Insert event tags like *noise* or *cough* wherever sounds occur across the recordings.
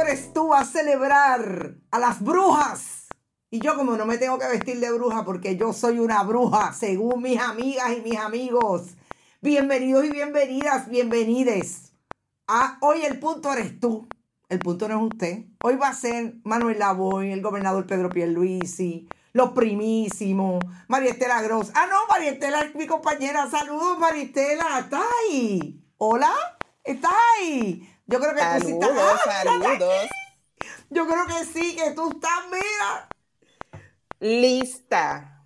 eres tú a celebrar a las brujas? Y yo como no me tengo que vestir de bruja porque yo soy una bruja, según mis amigas y mis amigos. Bienvenidos y bienvenidas, bienvenides. A hoy el punto eres tú. El punto no es usted. Hoy va a ser Manuel Lavoy, el gobernador Pedro Pierluisi, los primísimos, María Estela Gross. Ah, no, María Estela es mi compañera. Saludos, María Estela. ¿Estás ahí? ¿Hola? ¿Estás ahí? Yo creo que tú sí estás. ¡Ah, saludos. Yo creo que sí, que tú estás, mira. Lista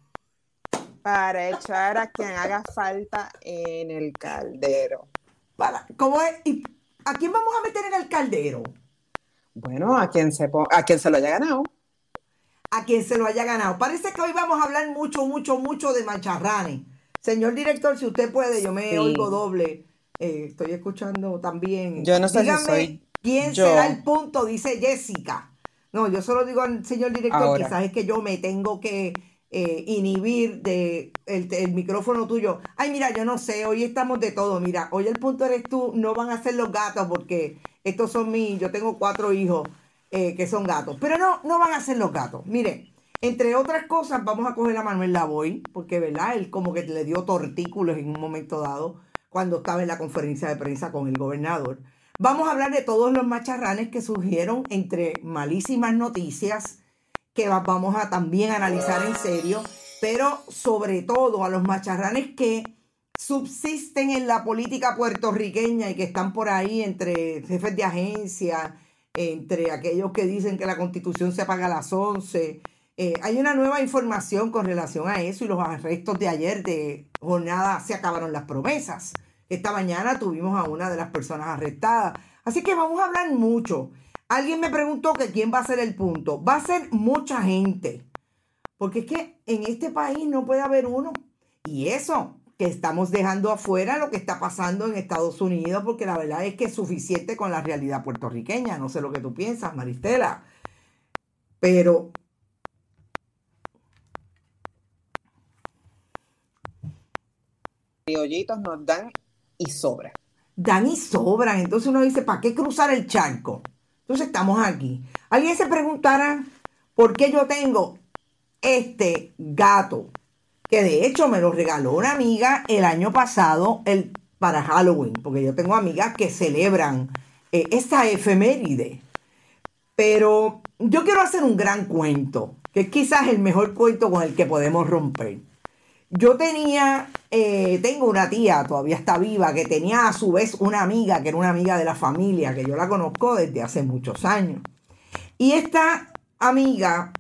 para echar a quien haga falta en el caldero. Para, ¿Cómo es? ¿Y ¿A quién vamos a meter en el caldero? Bueno, a quien se, a quien se lo haya ganado. A quien se lo haya ganado. Parece que hoy vamos a hablar mucho, mucho, mucho de mancharranes. Señor director, si usted puede, yo me oigo doble. Eh, estoy escuchando también. Yo no sé si soy quién será el punto, dice Jessica. No, yo solo digo al señor director, quizás es que yo me tengo que eh, inhibir de el, micrófono tuyo. Ay, mira, yo no sé, hoy estamos de todo. Mira, hoy el punto eres tú, no van a ser los gatos porque estos son mis, yo tengo cuatro hijos eh, que son gatos, pero no, no van a ser los gatos. Mire, entre otras cosas, vamos a coger a Manuel Lavoy, porque, ¿verdad? Él como que le dio tortículos en un momento dado cuando estaba en la conferencia de prensa con el gobernador. Vamos a hablar de todos los macharranes que surgieron entre malísimas noticias que vamos a también analizar en serio, pero sobre todo a los macharranes que subsisten en la política puertorriqueña y que están por ahí entre jefes de agencia, entre aquellos que dicen que la constitución se apaga a las 11. Eh, hay una nueva información con relación a eso y los arrestos de ayer de jornada se acabaron las promesas. Esta mañana tuvimos a una de las personas arrestadas. Así que vamos a hablar mucho. Alguien me preguntó que quién va a ser el punto. Va a ser mucha gente. Porque es que en este país no puede haber uno. Y eso, que estamos dejando afuera lo que está pasando en Estados Unidos, porque la verdad es que es suficiente con la realidad puertorriqueña. No sé lo que tú piensas, Maristela. Pero criollitos nos dan y sobran. Dan y sobran. Entonces uno dice, ¿para qué cruzar el charco? Entonces estamos aquí. Alguien se preguntará por qué yo tengo este gato, que de hecho me lo regaló una amiga el año pasado el, para Halloween, porque yo tengo amigas que celebran eh, esta efeméride. Pero yo quiero hacer un gran cuento, que es quizás el mejor cuento con el que podemos romper. Yo tenía, eh, tengo una tía, todavía está viva, que tenía a su vez una amiga, que era una amiga de la familia, que yo la conozco desde hace muchos años. Y esta amiga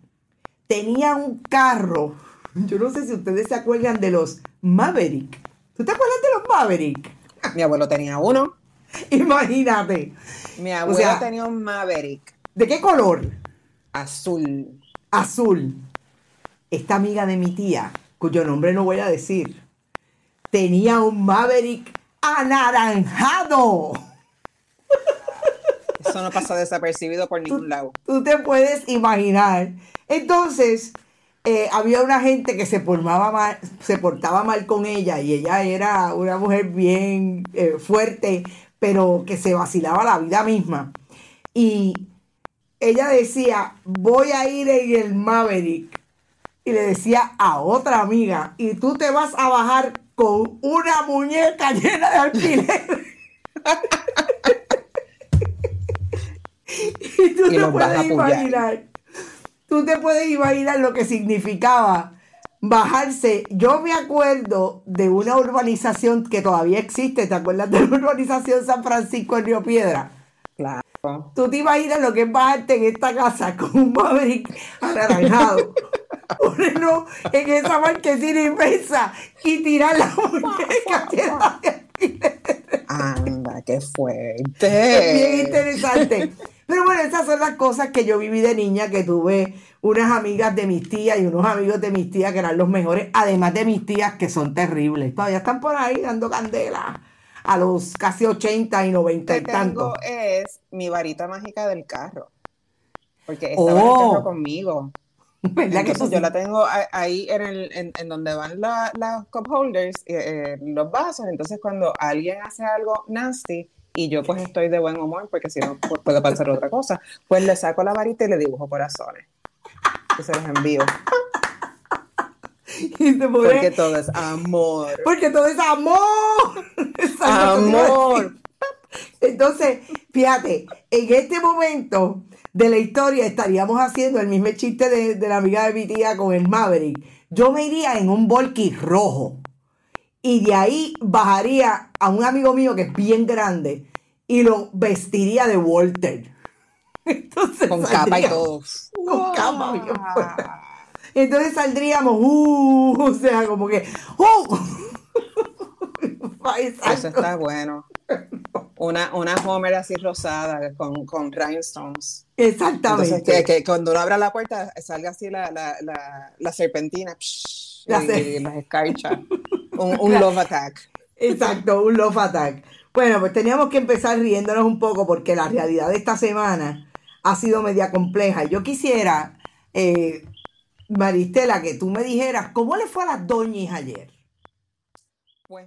tenía un carro, *laughs* yo no sé si ustedes se acuerdan de los Maverick. ¿Tú te acuerdas de los Maverick? Mi abuelo tenía uno. *laughs* Imagínate. Mi abuelo tenía un Maverick. ¿De qué color? Azul. Azul. Esta amiga de mi tía cuyo nombre no voy a decir, tenía un Maverick anaranjado. Eso no pasa desapercibido por ningún lado. Tú te puedes imaginar. Entonces, eh, había una gente que se, portaba mal, se portaba mal con ella y ella era una mujer bien eh, fuerte, pero que se vacilaba la vida misma. Y ella decía, voy a ir en el Maverick y le decía a otra amiga, y tú te vas a bajar con una muñeca llena de alquiler. *laughs* y tú te puedes imaginar, tú te puedes imaginar lo que significaba bajarse. Yo me acuerdo de una urbanización que todavía existe, ¿te acuerdas de la urbanización San Francisco en Río Piedra? Claro. Tú te imaginas lo que es bajarte en esta casa con un Maverick anaranjado. Ponerlo en esa marquesina inmensa y tirar la muñeca Anda, qué fuerte. Es bien interesante. Pero bueno, esas son las cosas que yo viví de niña, que tuve unas amigas de mis tías y unos amigos de mis tías que eran los mejores, además de mis tías que son terribles. Todavía están por ahí dando candela a los casi 80 y 90 y tanto. es mi varita mágica del carro. Porque estaba en el oh. carro conmigo. *laughs* Entonces, yo la tengo ahí en, el, en, donde van las cup holders, eh, eh, los vasos. Entonces, cuando alguien hace algo nasty y yo pues estoy de buen humor porque si no pues, puede pasar otra cosa, pues le saco la varita y le dibujo corazones. *laughs* Y se los envío. porque todo es amor. Porque todo es amor. *laughs* amor. Entonces, fíjate, en este momento de la historia estaríamos haciendo el mismo chiste de, la amiga de mi tía con el Maverick. Yo me iría en un volky rojo y de ahí bajaría a un amigo mío que es bien grande y lo vestiría de Walter. *laughs* Entonces con capa y todos. *laughs* Con capa bien Entonces saldríamos, uh, o sea, como que, uh. *laughs* *laughs* Eso está bueno. Una, una Homer así rosada con, con rhinestones. Exactamente. Entonces, que, cuando uno abra la puerta salga así la, la, la, serpentina y, las escarchas. *laughs* Un, un love attack. Exacto, un love attack. Bueno, pues teníamos que empezar riéndonos un poco porque la realidad de esta semana ha sido media compleja. Yo quisiera, eh, Maristela, que tú me dijeras, ¿cómo le fue a las doñas ayer? Pues